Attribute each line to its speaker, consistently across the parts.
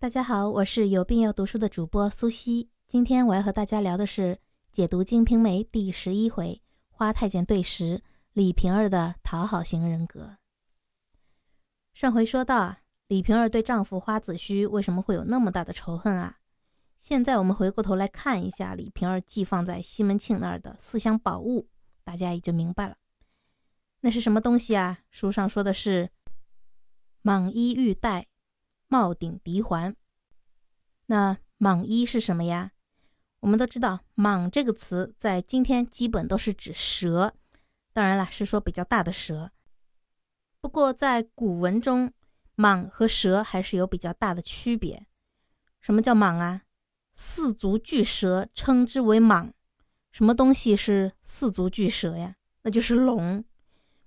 Speaker 1: 大家好，我是有病要读书的主播苏西。今天我要和大家聊的是解读《金瓶梅》第十一回花太监对食李瓶儿的讨好型人格。上回说到啊，李瓶儿对丈夫花子虚为什么会有那么大的仇恨啊？现在我们回过头来看一下李瓶儿寄放在西门庆那儿的四箱宝物，大家也就明白了。那是什么东西啊？书上说的是蟒衣玉带。帽顶鼻环，那蟒衣是什么呀？我们都知道，蟒这个词在今天基本都是指蛇，当然了，是说比较大的蛇。不过在古文中，蟒和蛇还是有比较大的区别。什么叫蟒啊？四足巨蛇称之为蟒。什么东西是四足巨蛇呀？那就是龙。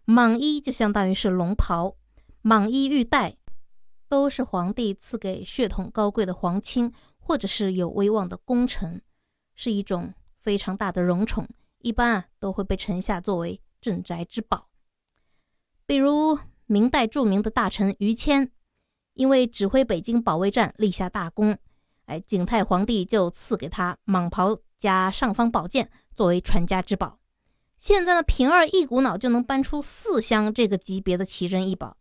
Speaker 1: 蟒衣就相当于是龙袍，蟒衣玉带。都是皇帝赐给血统高贵的皇亲，或者是有威望的功臣，是一种非常大的荣宠，一般啊都会被臣下作为镇宅之宝。比如明代著名的大臣于谦，因为指挥北京保卫战立下大功，哎，景泰皇帝就赐给他蟒袍加尚方宝剑作为传家之宝。现在呢，平儿一股脑就能搬出四箱这个级别的奇珍异宝。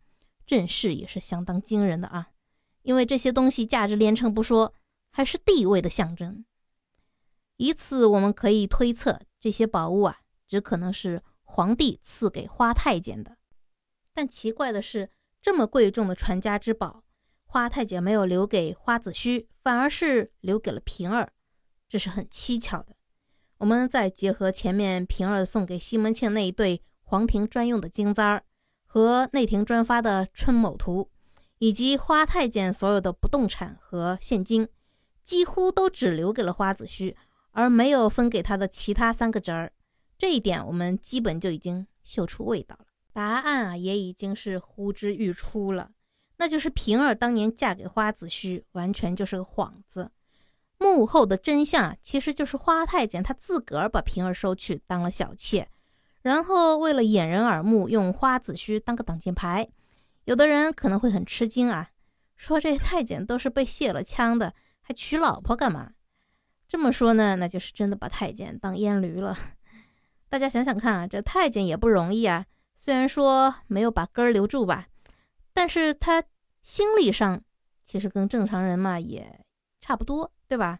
Speaker 1: 阵势也是相当惊人的啊，因为这些东西价值连城不说，还是地位的象征。以此我们可以推测，这些宝物啊，只可能是皇帝赐给花太监的。但奇怪的是，这么贵重的传家之宝，花太监没有留给花子虚，反而是留给了平儿，这是很蹊跷的。我们再结合前面平儿送给西门庆那一对皇庭专用的金簪儿。和内廷专发的春某图，以及花太监所有的不动产和现金，几乎都只留给了花子虚，而没有分给他的其他三个侄儿。这一点我们基本就已经嗅出味道了。答案啊，也已经是呼之欲出了，那就是平儿当年嫁给花子虚，完全就是个幌子。幕后的真相啊其实就是花太监他自个儿把平儿收去当了小妾。然后为了掩人耳目，用花子虚当个挡箭牌。有的人可能会很吃惊啊，说这太监都是被卸了枪的，还娶老婆干嘛？这么说呢，那就是真的把太监当阉驴了。大家想想看啊，这太监也不容易啊。虽然说没有把根儿留住吧，但是他心理上其实跟正常人嘛也差不多，对吧？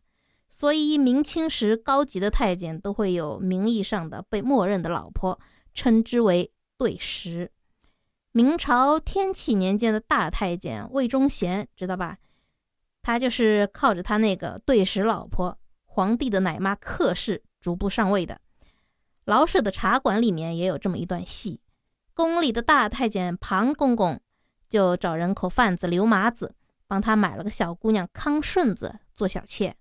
Speaker 1: 所以，明清时高级的太监都会有名义上的被默认的老婆，称之为对食。明朝天启年间的大太监魏忠贤，知道吧？他就是靠着他那个对食老婆，皇帝的奶妈克氏逐步上位的。老舍的茶馆里面也有这么一段戏：宫里的大太监庞公公就找人口贩子刘麻子帮他买了个小姑娘康顺子做小妾。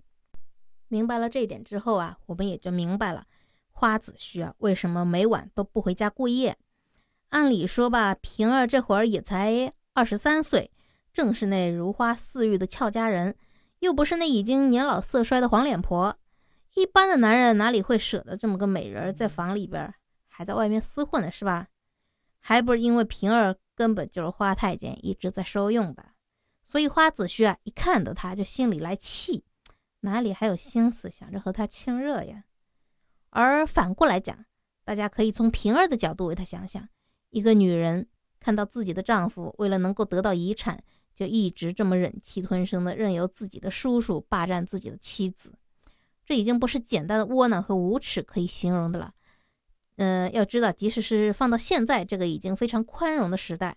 Speaker 1: 明白了这一点之后啊，我们也就明白了花子虚啊为什么每晚都不回家过夜。按理说吧，平儿这会儿也才二十三岁，正是那如花似玉的俏佳人，又不是那已经年老色衰的黄脸婆。一般的男人哪里会舍得这么个美人儿在房里边，还在外面厮混呢，是吧？还不是因为平儿根本就是花太监一直在收用的，所以花子虚啊一看到他就心里来气。哪里还有心思想着和他亲热呀？而反过来讲，大家可以从平儿的角度为他想想：一个女人看到自己的丈夫为了能够得到遗产，就一直这么忍气吞声的，任由自己的叔叔霸占自己的妻子，这已经不是简单的窝囊和无耻可以形容的了。嗯，要知道，即使是放到现在这个已经非常宽容的时代，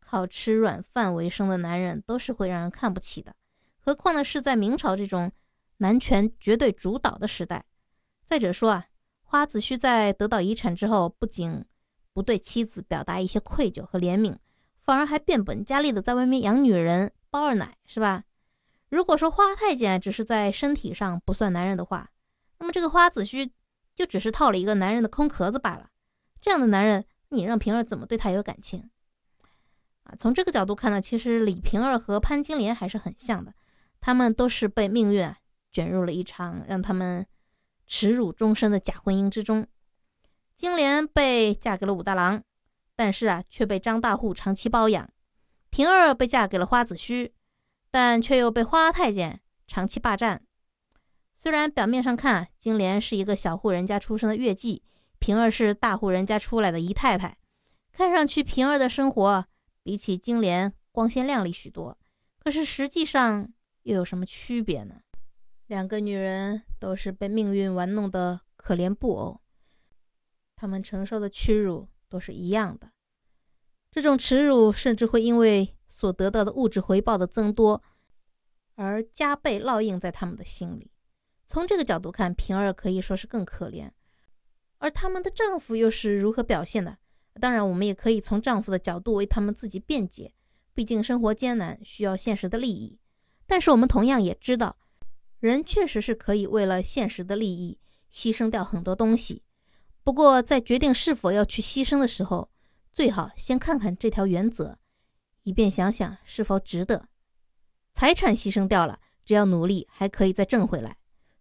Speaker 1: 靠吃软饭为生的男人都是会让人看不起的，何况呢是在明朝这种。男权绝对主导的时代。再者说啊，花子虚在得到遗产之后，不仅不对妻子表达一些愧疚和怜悯，反而还变本加厉的在外面养女人、包二奶，是吧？如果说花太监只是在身体上不算男人的话，那么这个花子虚就只是套了一个男人的空壳子罢了。这样的男人，你让平儿怎么对他有感情啊？从这个角度看呢，其实李瓶儿和潘金莲还是很像的，他们都是被命运。卷入了一场让他们耻辱终身的假婚姻之中。金莲被嫁给了武大郎，但是啊，却被张大户长期包养。平儿被嫁给了花子虚，但却又被花太监长期霸占。虽然表面上看，金莲是一个小户人家出生的月季，平儿是大户人家出来的姨太太，看上去平儿的生活比起金莲光鲜亮丽许多。可是实际上又有什么区别呢？两个女人都是被命运玩弄的可怜布偶，她们承受的屈辱都是一样的。这种耻辱甚至会因为所得到的物质回报的增多，而加倍烙印在他们的心里。从这个角度看，平儿可以说是更可怜，而他们的丈夫又是如何表现的？当然，我们也可以从丈夫的角度为他们自己辩解，毕竟生活艰难，需要现实的利益。但是我们同样也知道，人确实是可以为了现实的利益牺牲掉很多东西。不过，在决定是否要去牺牲的时候，最好先看看这条原则，以便想想是否值得。财产牺牲掉了，只要努力还可以再挣回来。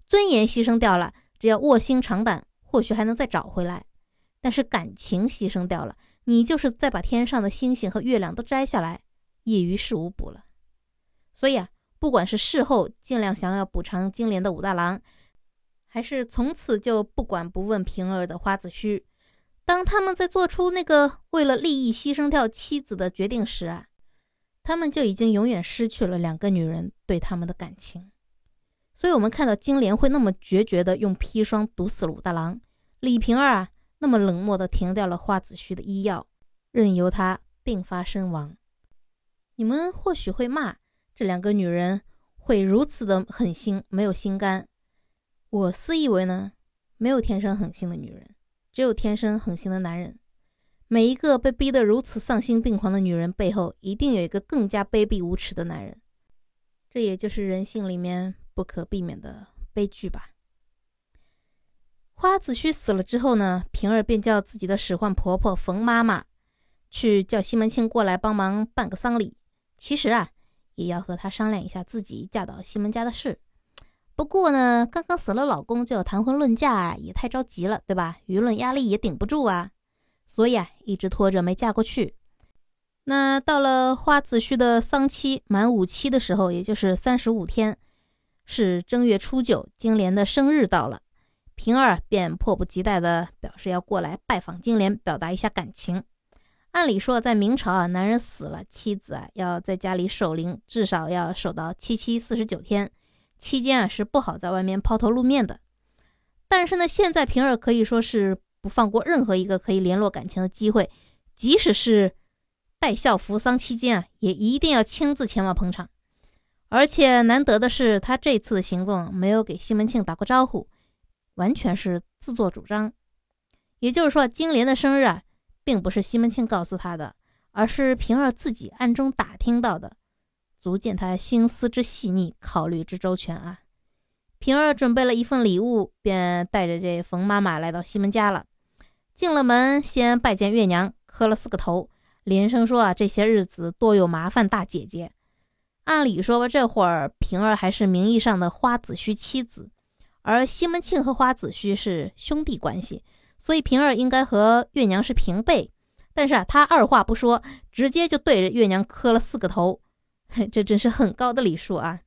Speaker 1: 尊严牺牲掉了，只要卧薪尝胆，或许还能再找回来。但是感情牺牲掉了，你就是再把天上的星星和月亮都摘下来，也于事无补了。所以啊，不管是事后尽量想要补偿金莲的武大郎，还是从此就不管不问平儿的花子虚，当他们在做出那个为了利益牺牲掉妻子的决定时啊，他们就已经永远失去了两个女人对他们的感情。所以，我们看到金莲会那么决绝地用砒霜毒死了武大郎，李瓶儿啊，那么冷漠地停掉了花子虚的医药，任由他病发身亡。你们或许会骂这两个女人会如此的狠心，没有心肝。我私以为呢，没有天生狠心的女人，只有天生狠心的男人。每一个被逼得如此丧心病狂的女人背后，一定有一个更加卑鄙无耻的男人。这也就是人性里面。不可避免的悲剧吧。花子虚死了之后呢，平儿便叫自己的使唤婆婆冯妈妈去叫西门庆过来帮忙办个丧礼。其实啊，也要和他商量一下自己嫁到西门家的事。不过呢，刚刚死了老公就要谈婚论嫁，也太着急了，对吧？舆论压力也顶不住啊，所以啊，一直拖着没嫁过去。那到了花子虚的丧期满五期的时候，也就是三十五天。是正月初九，金莲的生日到了，平儿便迫不及待地表示要过来拜访金莲，表达一下感情。按理说，在明朝啊，男人死了，妻子啊要在家里守灵，至少要守到七七四十九天，期间啊是不好在外面抛头露面的。但是呢，现在平儿可以说是不放过任何一个可以联络感情的机会，即使是带孝服丧期间啊，也一定要亲自前往捧场。而且难得的是，他这次的行动没有给西门庆打过招呼，完全是自作主张。也就是说，金莲的生日啊，并不是西门庆告诉他的，而是平儿自己暗中打听到的，足见他心思之细腻，考虑之周全啊。平儿准备了一份礼物，便带着这冯妈妈来到西门家了。进了门，先拜见月娘，磕了四个头，连声说啊，这些日子多有麻烦，大姐姐。按理说吧，这会儿平儿还是名义上的花子虚妻子，而西门庆和花子虚是兄弟关系，所以平儿应该和月娘是平辈。但是啊，他二话不说，直接就对着月娘磕了四个头，这真是很高的礼数啊！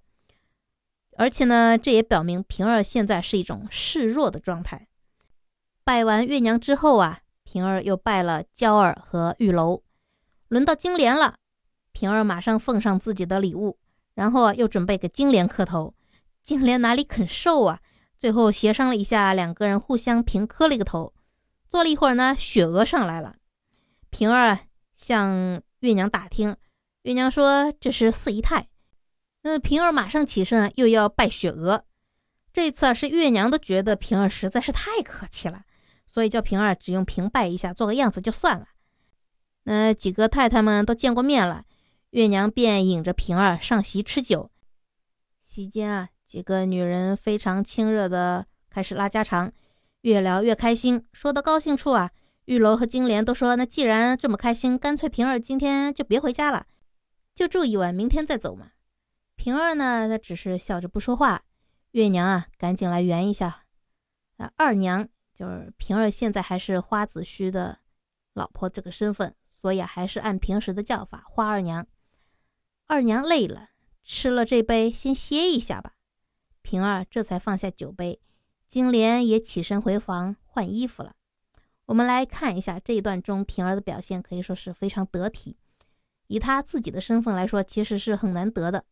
Speaker 1: 而且呢，这也表明平儿现在是一种示弱的状态。拜完月娘之后啊，平儿又拜了娇儿和玉楼，轮到金莲了。平儿马上奉上自己的礼物，然后啊又准备给金莲磕头。金莲哪里肯受啊？最后协商了一下，两个人互相平磕了一个头。坐了一会儿呢，雪娥上来了。平儿向月娘打听，月娘说这是四姨太。那平儿马上起身又要拜雪娥。这次啊，是月娘都觉得平儿实在是太客气了，所以叫平儿只用平拜一下，做个样子就算了。那几个太太们都见过面了。月娘便引着平儿上席吃酒，席间啊，几个女人非常亲热的开始拉家常，越聊越开心。说到高兴处啊，玉楼和金莲都说：“那既然这么开心，干脆平儿今天就别回家了，就住一晚，明天再走嘛。”平儿呢，她只是笑着不说话。月娘啊，赶紧来圆一下。啊，二娘就是平儿，现在还是花子虚的老婆这个身份，所以，还是按平时的叫法，花二娘。二娘累了，吃了这杯，先歇一下吧。平儿这才放下酒杯，金莲也起身回房换衣服了。我们来看一下这一段中平儿的表现，可以说是非常得体。以她自己的身份来说，其实是很难得的。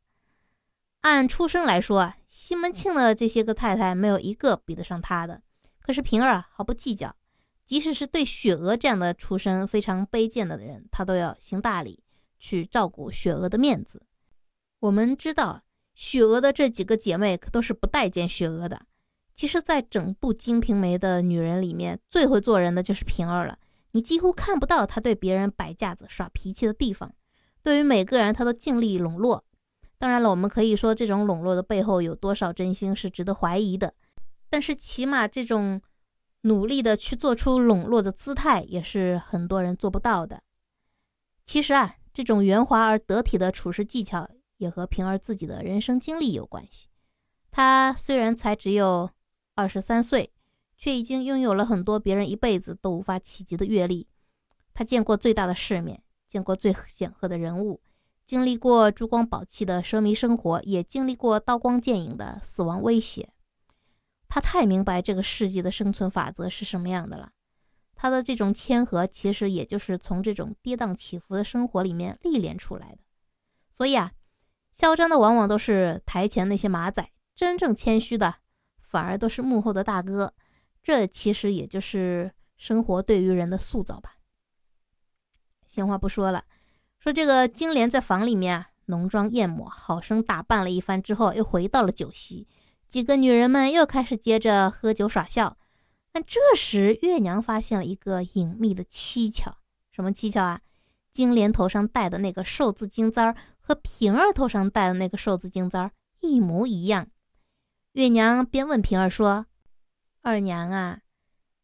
Speaker 1: 按出身来说啊，西门庆的这些个太太没有一个比得上她的。可是平儿，毫不计较，即使是对雪娥这样的出身非常卑贱的人，她都要行大礼，去照顾雪娥的面子。我们知道，雪娥的这几个姐妹可都是不待见雪娥的。其实，在整部《金瓶梅》的女人里面，最会做人的就是平儿了。你几乎看不到她对别人摆架子、耍脾气的地方，对于每个人，她都尽力笼络。当然了，我们可以说这种笼络的背后有多少真心是值得怀疑的，但是起码这种努力的去做出笼络的姿态，也是很多人做不到的。其实啊，这种圆滑而得体的处事技巧，也和平儿自己的人生经历有关系。她虽然才只有二十三岁，却已经拥有了很多别人一辈子都无法企及的阅历。他见过最大的世面，见过最显赫的人物。经历过珠光宝气的奢靡生活，也经历过刀光剑影的死亡威胁。他太明白这个世界的生存法则是什么样的了。他的这种谦和，其实也就是从这种跌宕起伏的生活里面历练出来的。所以啊，嚣张的往往都是台前那些马仔，真正谦虚的反而都是幕后的大哥。这其实也就是生活对于人的塑造吧。闲话不说了。说这个金莲在房里面啊，浓妆艳抹，好生打扮了一番之后，又回到了酒席。几个女人们又开始接着喝酒耍笑。但这时月娘发现了一个隐秘的蹊跷，什么蹊跷啊？金莲头上戴的那个寿字金簪儿和平儿头上戴的那个寿字金簪儿一模一样。月娘便问平儿说：“二娘啊，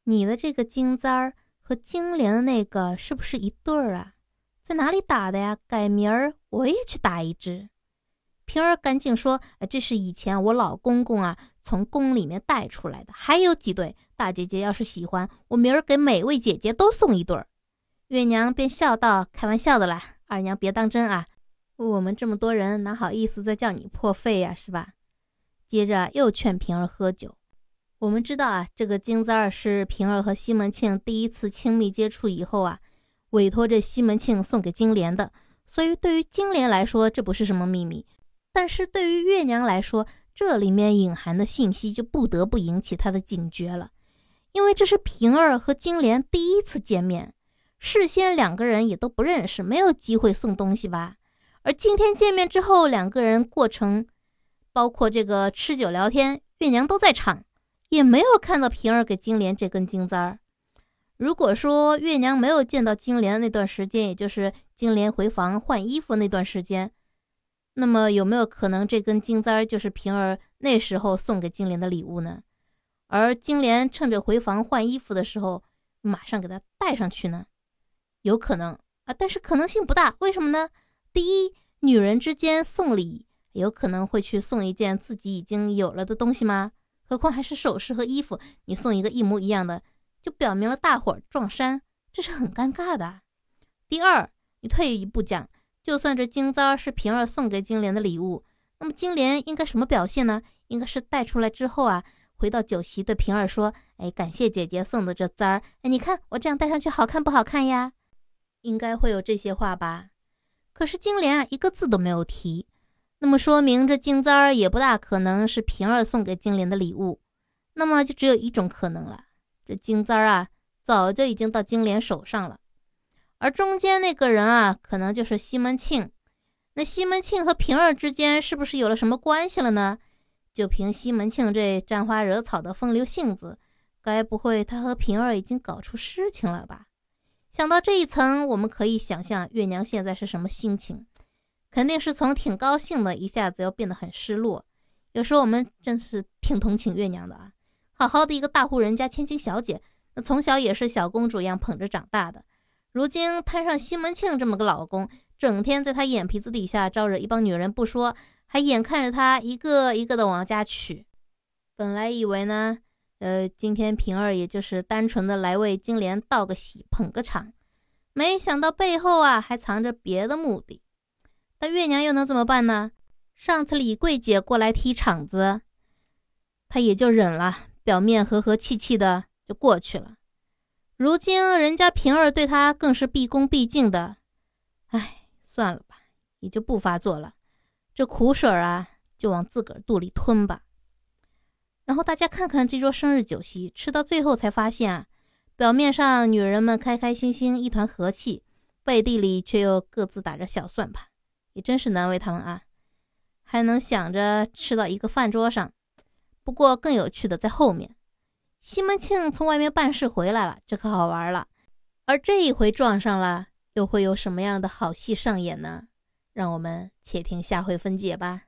Speaker 1: 你的这个金簪儿和金莲的那个是不是一对儿啊？”在哪里打的呀？改明儿我也去打一只。平儿赶紧说：“这是以前我老公公啊从宫里面带出来的，还有几对。大姐姐要是喜欢，我明儿给每位姐姐都送一对。”月娘便笑道：“开玩笑的啦，二娘别当真啊。我们这么多人，哪好意思再叫你破费呀，是吧？”接着又劝平儿喝酒。我们知道啊，这个金簪儿是平儿和西门庆第一次亲密接触以后啊。委托这西门庆送给金莲的，所以对于金莲来说，这不是什么秘密；但是对于月娘来说，这里面隐含的信息就不得不引起她的警觉了，因为这是平儿和金莲第一次见面，事先两个人也都不认识，没有机会送东西吧？而今天见面之后，两个人过程，包括这个吃酒聊天，月娘都在场，也没有看到平儿给金莲这根金簪儿。如果说月娘没有见到金莲的那段时间，也就是金莲回房换衣服那段时间，那么有没有可能这根金簪儿就是平儿那时候送给金莲的礼物呢？而金莲趁着回房换衣服的时候，马上给她戴上去呢？有可能啊，但是可能性不大。为什么呢？第一，女人之间送礼有可能会去送一件自己已经有了的东西吗？何况还是首饰和衣服，你送一个一模一样的。就表明了大伙儿撞衫，这是很尴尬的。第二，你退一步讲，就算这金簪是平儿送给金莲的礼物，那么金莲应该什么表现呢？应该是带出来之后啊，回到酒席对平儿说：“哎，感谢姐姐送的这簪儿，哎，你看我这样戴上去好看不好看呀？”应该会有这些话吧。可是金莲啊，一个字都没有提，那么说明这金簪儿也不大可能是平儿送给金莲的礼物，那么就只有一种可能了。这金簪儿啊，早就已经到金莲手上了，而中间那个人啊，可能就是西门庆。那西门庆和平儿之间是不是有了什么关系了呢？就凭西门庆这沾花惹草的风流性子，该不会他和平儿已经搞出事情了吧？想到这一层，我们可以想象月娘现在是什么心情，肯定是从挺高兴的，一下子又变得很失落。有时候我们真是挺同情月娘的啊。好好的一个大户人家千金小姐，那从小也是小公主一样捧着长大的，如今摊上西门庆这么个老公，整天在她眼皮子底下招惹一帮女人不说，还眼看着她一个一个的往家娶。本来以为呢，呃，今天平儿也就是单纯的来为金莲道个喜、捧个场，没想到背后啊还藏着别的目的。但月娘又能怎么办呢？上次李桂姐过来踢场子，她也就忍了，表面和和气气的就过去了。如今人家平儿对她更是毕恭毕敬的，哎，算了吧，也就不发作了。这苦水啊，就往自个儿肚里吞吧。然后大家看看这桌生日酒席，吃到最后才发现啊，表面上女人们开开心心，一团和气，背地里却又各自打着小算盘，也真是难为他们啊！还能想着吃到一个饭桌上。不过更有趣的在后面，西门庆从外面办事回来了，这可好玩了。而这一回撞上了，又会有什么样的好戏上演呢？让我们且听下回分解吧。